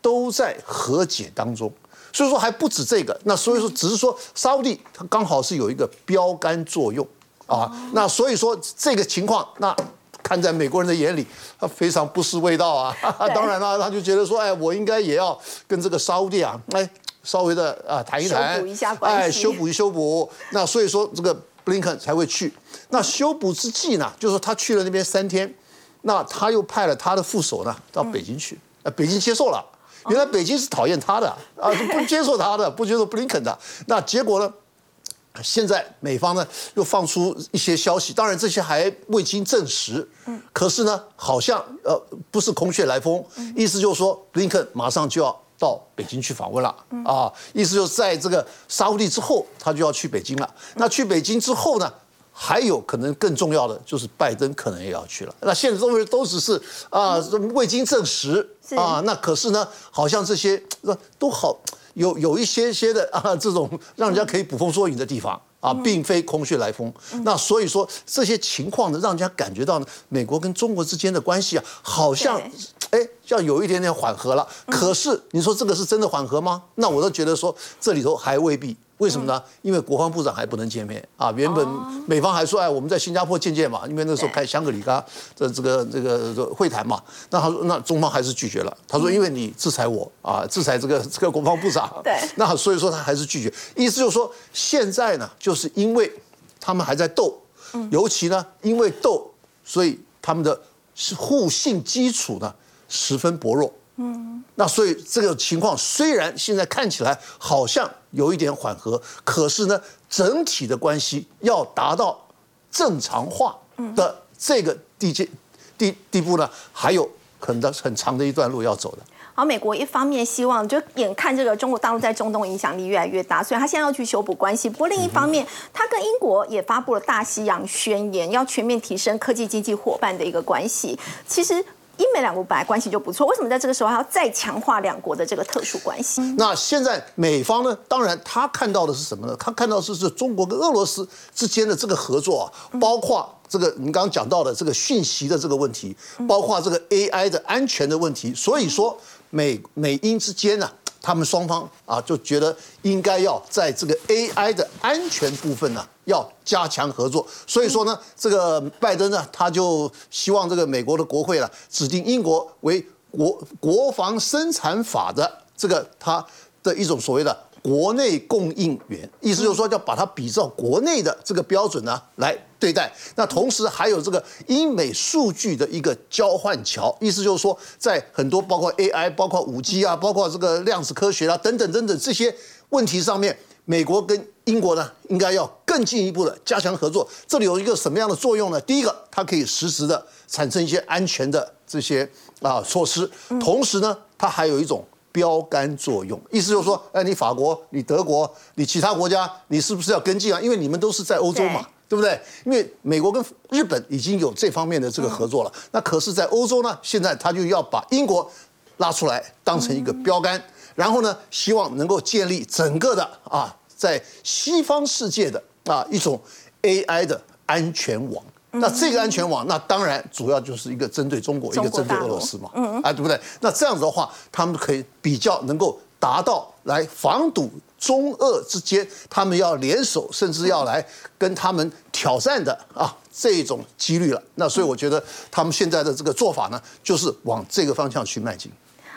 都在和解当中。所以说还不止这个，那所以说只是说沙地它刚好是有一个标杆作用啊，那所以说这个情况，那看在美国人的眼里，他非常不失味道啊。当然了，他就觉得说，哎，我应该也要跟这个沙地啊，哎，稍微的啊谈一谈，修补一下关系，哎，修补一修补。那所以说这个布林肯才会去。那修补之际呢，就是说他去了那边三天，那他又派了他的副手呢到北京去，呃，北京接受了。原来北京是讨厌他的啊，是不接受他的，不接受布林肯的。那结果呢？现在美方呢又放出一些消息，当然这些还未经证实。嗯，可是呢，好像呃不是空穴来风，意思就是说，布林肯马上就要到北京去访问了嗯啊，意思就是在这个沙乌地之后，他就要去北京了。那去北京之后呢，还有可能更重要的就是拜登可能也要去了。那现在都是都只是啊未经证实啊，那可是呢，好像这些都好。有有一些些的啊，这种让人家可以捕风捉影的地方啊，并非空穴来风。那所以说这些情况呢，让人家感觉到呢，美国跟中国之间的关系啊，好像哎，要有一点点缓和了。可是你说这个是真的缓和吗？那我都觉得说这里头还未必。为什么呢？因为国防部长还不能见面啊。原本美方还说，哎，我们在新加坡见见嘛，因为那时候开香格里拉的这个这个会谈嘛。那他说，那中方还是拒绝了。他说，因为你制裁我啊，制裁这个 这个国防部长。对。那所以说他还是拒绝。意思就是说，现在呢，就是因为他们还在斗，尤其呢，因为斗，所以他们的互信基础呢十分薄弱。嗯。那所以这个情况虽然现在看起来好像。有一点缓和，可是呢，整体的关系要达到正常化的这个地界地地步呢，还有很的很长的一段路要走的。好，美国一方面希望就眼看这个中国大陆在中东影响力越来越大，所以他现在要去修补关系。不过另一方面，他跟英国也发布了大西洋宣言，要全面提升科技经济伙伴的一个关系。其实。英美两国本来关系就不错，为什么在这个时候还要再强化两国的这个特殊关系？那现在美方呢？当然，他看到的是什么呢？他看到是是中国跟俄罗斯之间的这个合作啊，包括这个你刚刚讲到的这个讯息的这个问题，包括这个 AI 的安全的问题。所以说，美美英之间呢？他们双方啊就觉得应该要在这个 AI 的安全部分呢要加强合作，所以说呢，这个拜登呢他就希望这个美国的国会呢指定英国为国国防生产法的这个他的一种所谓的。国内供应源，意思就是说要把它比照国内的这个标准呢来对待。那同时还有这个英美数据的一个交换桥，意思就是说，在很多包括 AI、包括五 G 啊、包括这个量子科学啊等等等等这些问题上面，美国跟英国呢应该要更进一步的加强合作。这里有一个什么样的作用呢？第一个，它可以实时的产生一些安全的这些啊措施，同时呢，它还有一种。标杆作用，意思就是说，哎，你法国、你德国、你其他国家，你是不是要跟进啊？因为你们都是在欧洲嘛，对不对？因为美国跟日本已经有这方面的这个合作了，那可是，在欧洲呢，现在他就要把英国拉出来当成一个标杆，然后呢，希望能够建立整个的啊，在西方世界的啊一种 AI 的安全网。那这个安全网，那当然主要就是一个针对中国，一个针对俄罗斯嘛，啊，对不对？那这样子的话，他们可以比较能够达到来防堵中俄之间，他们要联手，甚至要来跟他们挑战的啊这种几率了。那所以我觉得他们现在的这个做法呢，就是往这个方向去迈进。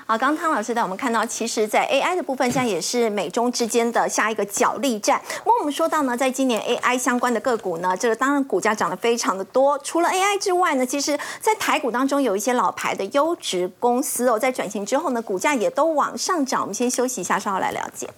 好，刚刚汤老师带我们看到，其实，在 AI 的部分，现在也是美中之间的下一个角力战。那，我们说到呢，在今年 AI 相关的个股呢，这个当然股价涨得非常的多。除了 AI 之外呢，其实在台股当中有一些老牌的优质公司哦，在转型之后呢，股价也都往上涨。我们先休息一下，稍后来了解。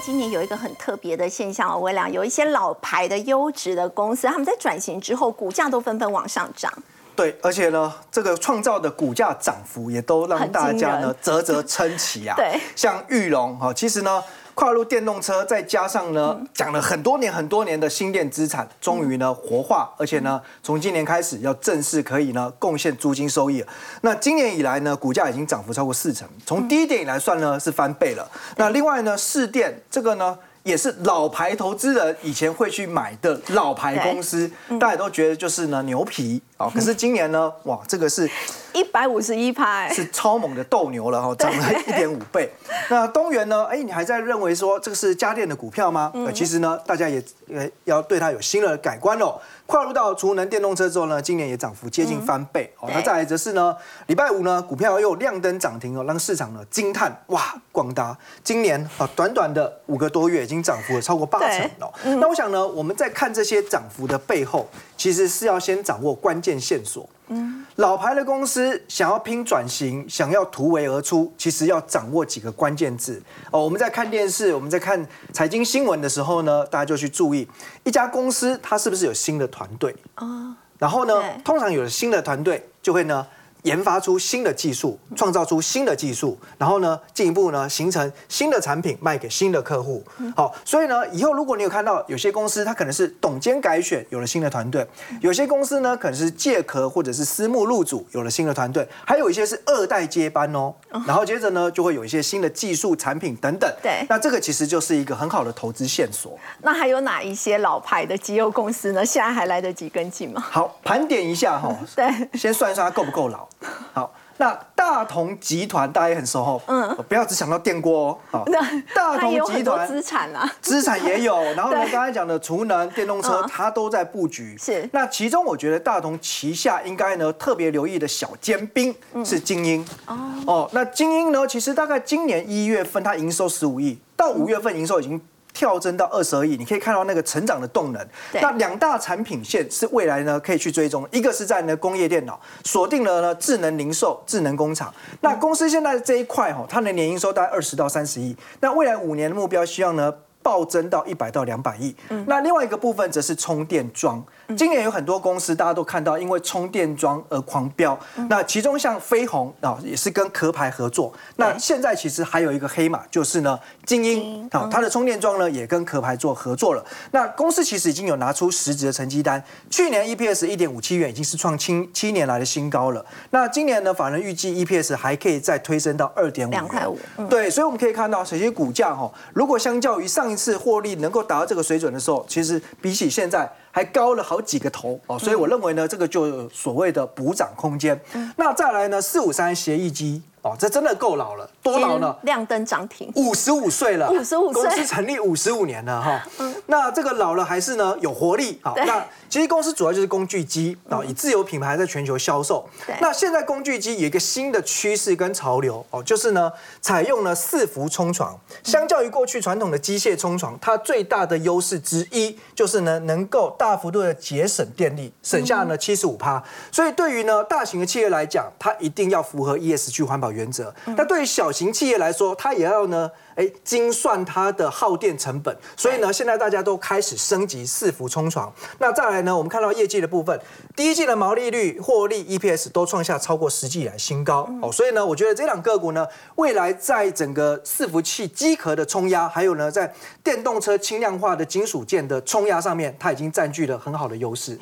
今年有一个很特别的现象哦，微良有一些老牌的优质的公司，他们在转型之后，股价都纷纷往上涨。对，而且呢，这个创造的股价涨幅也都让大家呢啧啧称奇啊。对，像玉龙哈，其实呢。跨入电动车，再加上呢，讲了很多年、很多年的新电资产，终于呢活化，而且呢，从今年开始要正式可以呢贡献租金收益。那今年以来呢，股价已经涨幅超过四成，从低点以来算呢是翻倍了。那另外呢，市电这个呢也是老牌投资人以前会去买的老牌公司，大家都觉得就是呢牛皮啊。可是今年呢，哇，这个是一百五十一趴，是超猛的斗牛了哈，涨了一点五倍。那东元呢？哎，你还在认为说这个是家电的股票吗？呃，其实呢，大家也呃要对它有新的改观哦。跨入到储能电动车之后呢，今年也涨幅接近翻倍哦。那再来则是呢，礼拜五呢，股票又亮灯涨停哦，让市场呢惊叹哇，广达今年啊短短的五个多月已经涨幅了超过八成哦。那我想呢，我们在看这些涨幅的背后，其实是要先掌握关键线索。嗯，老牌的公司想要拼转型，想要突围而出，其实要掌握几个关键字哦。我们在看电视，我们在看财经新闻的时候呢，大家就去注意一家公司它是不是有新的团队啊。然后呢，通常有了新的团队，就会呢。研发出新的技术，创造出新的技术，然后呢，进一步呢，形成新的产品卖给新的客户。好，所以呢，以后如果你有看到有些公司，它可能是董监改选，有了新的团队；有些公司呢，可能是借壳或者是私募入主，有了新的团队；还有一些是二代接班哦。然后接着呢，就会有一些新的技术产品等等。对，那这个其实就是一个很好的投资线索。那还有哪一些老牌的机油公司呢？现在还来得及跟进吗？好，盘点一下哈。对，先算一算它够不够老。好，那大同集团大家也很熟哈，嗯，不要只想到电锅哦。好，大同集团资产啊，资产也有。然后呢，刚才讲的储能、电动车，它都在布局。是。那其中我觉得大同旗下应该呢特别留意的小尖兵是精英。哦。哦，那精英呢，其实大概今年一月份它营收十五亿，到五月份营收已经。跳增到二十二亿，你可以看到那个成长的动能。那两大产品线是未来呢可以去追踪，一个是在呢工业电脑锁定了呢智能零售、智能工厂。那公司现在这一块哈，它的年营收大概二十到三十亿。那未来五年的目标，希望呢暴增到一百到两百亿。那另外一个部分则是充电桩。今年有很多公司，大家都看到因为充电桩而狂飙。那其中像飞鸿啊，也是跟壳牌合作。那现在其实还有一个黑马，就是呢，精英啊，它的充电桩呢也跟壳牌做合作了。那公司其实已经有拿出实质的成绩单，去年 EPS 一点五七元已经是创七七年来的新高了。那今年呢，法人预计 EPS 还可以再推升到二点五两块五。对，所以我们可以看到，首先股价哈，如果相较于上一次获利能够达到这个水准的时候，其实比起现在。还高了好几个头哦，所以我认为呢，这个就所谓的补涨空间。那再来呢，四五三协议机。哦，这真的够老了，多老呢？亮灯涨停，五十五岁了，五十五岁，公司成立五十五年了哈。那这个老了还是呢有活力哦，那其实公司主要就是工具机啊，以自有品牌在全球销售。那现在工具机有一个新的趋势跟潮流哦，就是呢采用了四伏冲床。相较于过去传统的机械冲床，它最大的优势之一就是呢能够大幅度的节省电力，省下呢七十五趴。所以对于呢大型的企业来讲，它一定要符合 ESG 环保。原则，那对于小型企业来说，它也要呢，哎，精算它的耗电成本。所以呢，现在大家都开始升级四伏冲床。那再来呢，我们看到业绩的部分，第一季的毛利率、获利、EPS 都创下超过十季以来新高。哦，所以呢，我觉得这两个股呢，未来在整个伺服器机壳的冲压，还有呢，在电动车轻量化的金属件的冲压上面，它已经占据了很好的优势。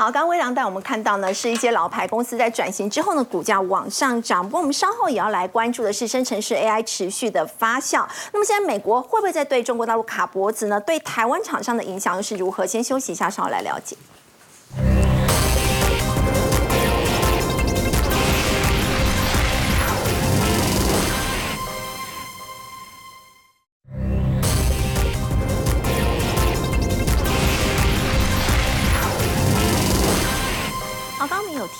好，刚刚微良带我们看到呢，是一些老牌公司在转型之后呢，股价往上涨。不过我们稍后也要来关注的是生成式 AI 持续的发酵。那么现在美国会不会在对中国大陆卡脖子呢？对台湾厂商的影响又是如何？先休息一下，稍后来了解。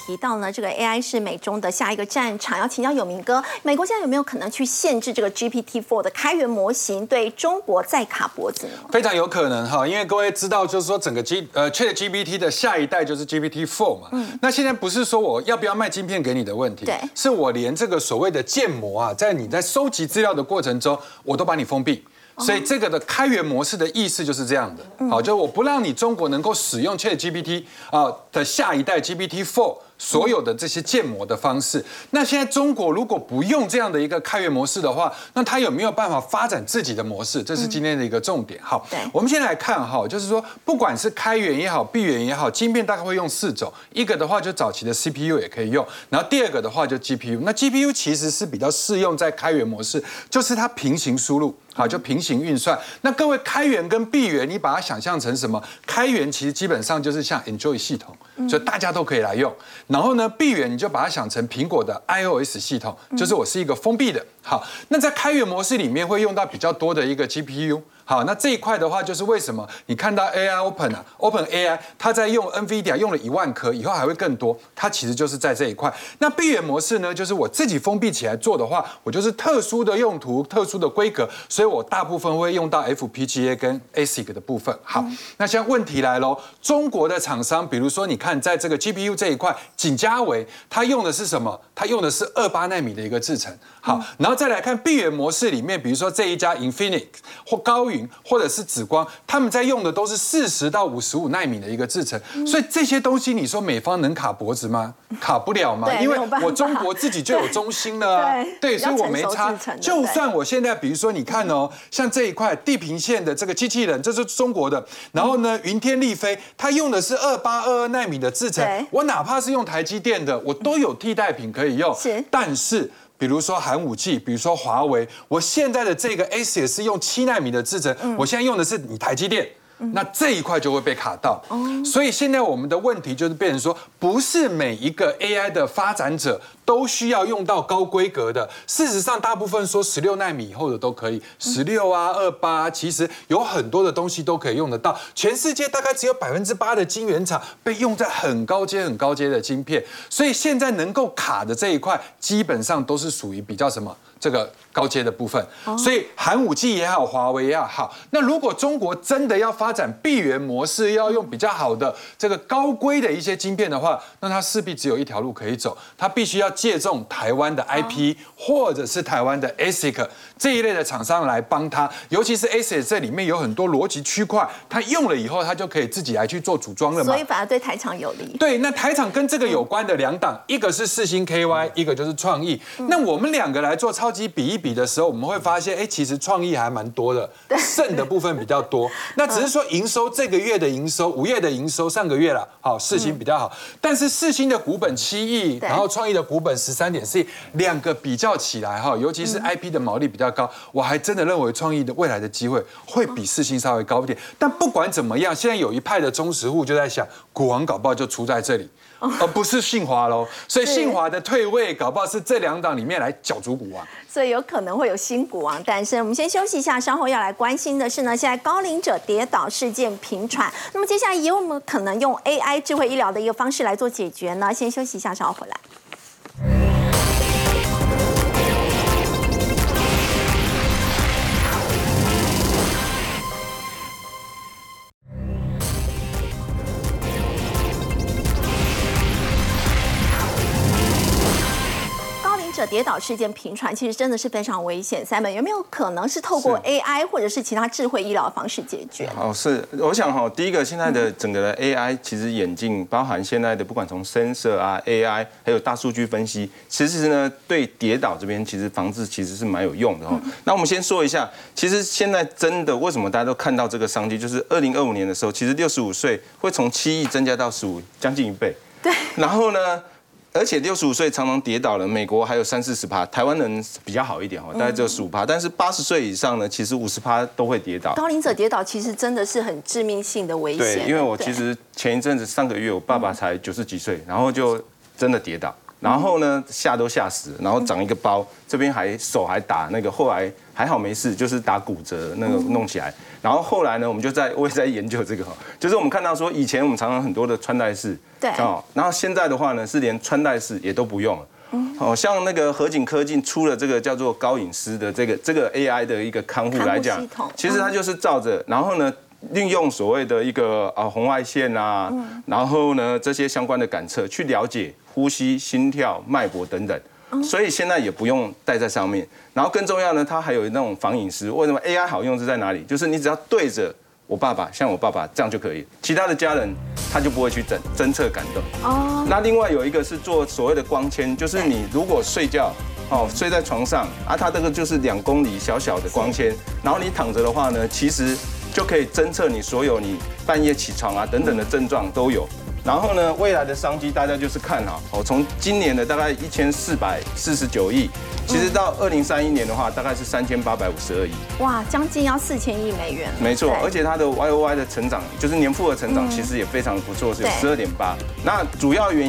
提到呢，这个 AI 是美中的下一个战场，要请教有明哥，美国现在有没有可能去限制这个 GPT-4 的开源模型对中国再卡脖子呢？非常有可能哈，因为各位知道，就是说整个 G 呃 ChatGPT 的下一代就是 GPT-4 嘛，嗯，那现在不是说我要不要卖晶片给你的问题，对，是我连这个所谓的建模啊，在你在收集资料的过程中，我都把你封闭。所以这个的开源模式的意思就是这样的，好，就是我不让你中国能够使用 ChatGPT 啊的下一代 GPT-4 所有的这些建模的方式。那现在中国如果不用这样的一个开源模式的话，那它有没有办法发展自己的模式？这是今天的一个重点。好，我们先来看哈，就是说不管是开源也好，闭源也好，晶片大概会用四种，一个的话就早期的 CPU 也可以用，然后第二个的话就 GPU。那 GPU 其实是比较适用在开源模式，就是它平行输入。好，就平行运算。那各位开源跟闭源，你把它想象成什么？开源其实基本上就是像 Enjoy 系统，所以大家都可以来用。然后呢，闭源你就把它想成苹果的 iOS 系统，就是我是一个封闭的。好，那在开源模式里面会用到比较多的一个 GPU。好，那这一块的话，就是为什么你看到 AI Open 啊，Open AI 它在用 NVIDIA 用了一万颗，以后还会更多，它其实就是在这一块。那闭源模式呢，就是我自己封闭起来做的话，我就是特殊的用途、特殊的规格，所以我大部分会用到 FPGA 跟 ASIC 的部分。好，那现在问题来喽，中国的厂商，比如说你看在这个 GPU 这一块，景嘉伟它用的是什么？它用的是二八纳米的一个制程。好，然后再来看闭源模式里面，比如说这一家 Infinix 或高云或者是紫光，他们在用的都是四十到五十五纳米的一个制程，所以这些东西你说美方能卡脖子吗？卡不了嘛，因为我中国自己就有中心了啊，对，所以我没差。就算我现在比如说你看哦，像这一块地平线的这个机器人，这是中国的，然后呢云天立飞，它用的是二八二二纳米的制程，我哪怕是用台积电的，我都有替代品可以用，但是。比如说寒武纪，比如说华为，我现在的这个 A 也是用七纳米的制程，我现在用的是你台积电。那这一块就会被卡到，所以现在我们的问题就是变成说，不是每一个 AI 的发展者都需要用到高规格的。事实上，大部分说十六纳米以后的都可以，十六啊、二八，其实有很多的东西都可以用得到。全世界大概只有百分之八的晶圆厂被用在很高阶、很高阶的晶片，所以现在能够卡的这一块，基本上都是属于比较什么？这个高阶的部分，所以寒武纪也好，华为也好，那如果中国真的要发展闭源模式，要用比较好的这个高规的一些晶片的话，那它势必只有一条路可以走，它必须要借重台湾的 IP 或者是台湾的 ASIC 这一类的厂商来帮他，尤其是 ASIC 这里面有很多逻辑区块，它用了以后，它就可以自己来去做组装了嘛，所以反而对台厂有利。对，那台厂跟这个有关的两档，一个是四星 KY，一个就是创意，那我们两个来做。超级比一比的时候，我们会发现，哎，其实创意还蛮多的，剩的部分比较多。那只是说营收这个月的营收，五月的营收，上个月了，好，四星比较好。但是四星的股本七亿，然后创意的股本十三点四亿，两个比较起来哈，尤其是 IP 的毛利比较高，我还真的认为创意的未来的机会会比四星稍微高一点。但不管怎么样，现在有一派的忠实户就在想，股王搞不好就出在这里。而不是信华喽，所以信华的退位搞不好是这两党里面来角逐股王，所以有可能会有新股王诞生。我们先休息一下，稍后要来关心的是呢，现在高龄者跌倒事件频传，那么接下来有没有可能用 AI 智慧医疗的一个方式来做解决呢？先休息一下，稍后回来。者跌倒事件频传，其实真的是非常危险。三本有没有可能是透过 AI 或者是其他智慧医疗的方式解决？哦，是，我想哈，第一个现在的整个的 AI 其实眼镜包含现在的不管从深色啊 AI 还有大数据分析，其实呢对跌倒这边其实防治其实是蛮有用的哦。那我们先说一下，其实现在真的为什么大家都看到这个商机，就是二零二五年的时候，其实六十五岁会从七亿增加到十五，将近一倍。对，然后呢？而且六十五岁常常跌倒了，美国还有三四十趴，台湾人比较好一点哦，大概只有十五趴。但是八十岁以上呢，其实五十趴都会跌倒。高龄者跌倒其实真的是很致命性的危险。对，因为我其实前一阵子上个月，我爸爸才九十几岁，然后就真的跌倒，然后呢吓都吓死，然后长一个包，这边还手还打那个，后来还好没事，就是打骨折那个弄起来。然后后来呢，我们就在 我也在研究这个哈，就是我们看到说以前我们常常很多的穿戴式，对。哦，然后现在的话呢是连穿戴式也都不用了，哦，像那个合景科技出了这个叫做高隐私的这个这个 AI 的一个看护来讲，其实它就是照着，然后呢运用所谓的一个啊红外线啊，然后呢这些相关的感测去了解呼吸、心跳、脉搏等等。所以现在也不用戴在上面，然后更重要呢，它还有那种防隐私。为什么 AI 好用是在哪里？就是你只要对着我爸爸，像我爸爸这样就可以，其他的家人他就不会去侦侦测感动。哦。那另外有一个是做所谓的光纤，就是你如果睡觉哦睡在床上啊，它这个就是两公里小小的光纤，然后你躺着的话呢，其实就可以侦测你所有你半夜起床啊等等的症状都有。然后呢，未来的商机大家就是看好哦。从今年的大概一千四百四十九亿，其实到二零三一年的话，大概是三千八百五十二亿。哇，将近要四千亿美元。没错，而且它的 Y O Y 的成长，就是年复合成长，其实也非常不错，是十二点八。那主要原因。